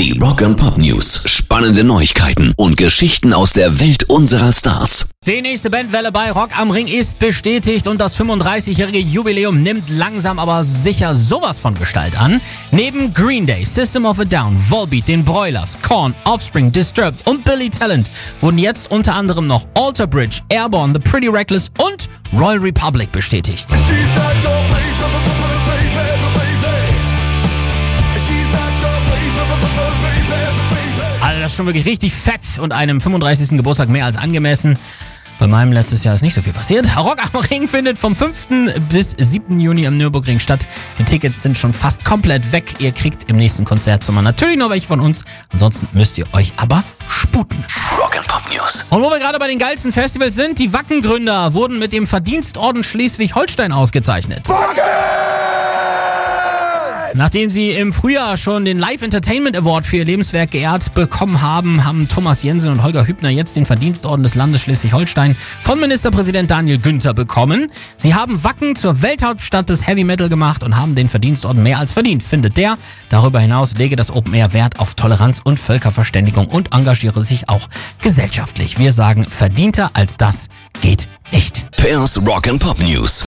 Die Rock and Pop News. Spannende Neuigkeiten und Geschichten aus der Welt unserer Stars. Die nächste Bandwelle bei Rock am Ring ist bestätigt und das 35-jährige Jubiläum nimmt langsam aber sicher sowas von Gestalt an. Neben Green Day, System of a Down, Volbeat, den Broilers, Korn, Offspring, Disturbed und Billy Talent wurden jetzt unter anderem noch Alter Bridge, Airborne, The Pretty Reckless und Royal Republic bestätigt. Ist schon wirklich richtig fett und einem 35. Geburtstag mehr als angemessen. Bei meinem letztes Jahr ist nicht so viel passiert. Rock am Ring findet vom 5. bis 7. Juni am Nürburgring statt. Die Tickets sind schon fast komplett weg. Ihr kriegt im nächsten Konzertsommer natürlich noch welche von uns. Ansonsten müsst ihr euch aber sputen. Rock and Pop News. Und wo wir gerade bei den geilsten Festivals sind, die Wackengründer wurden mit dem Verdienstorden Schleswig-Holstein ausgezeichnet. Nachdem sie im Frühjahr schon den Live Entertainment Award für ihr Lebenswerk geehrt bekommen haben, haben Thomas Jensen und Holger Hübner jetzt den Verdienstorden des Landes Schleswig-Holstein von Ministerpräsident Daniel Günther bekommen. Sie haben Wacken zur Welthauptstadt des Heavy Metal gemacht und haben den Verdienstorden mehr als verdient, findet der. Darüber hinaus lege das Open Air Wert auf Toleranz und Völkerverständigung und engagiere sich auch gesellschaftlich. Wir sagen, verdienter als das geht nicht. Pairs Rock and Pop News.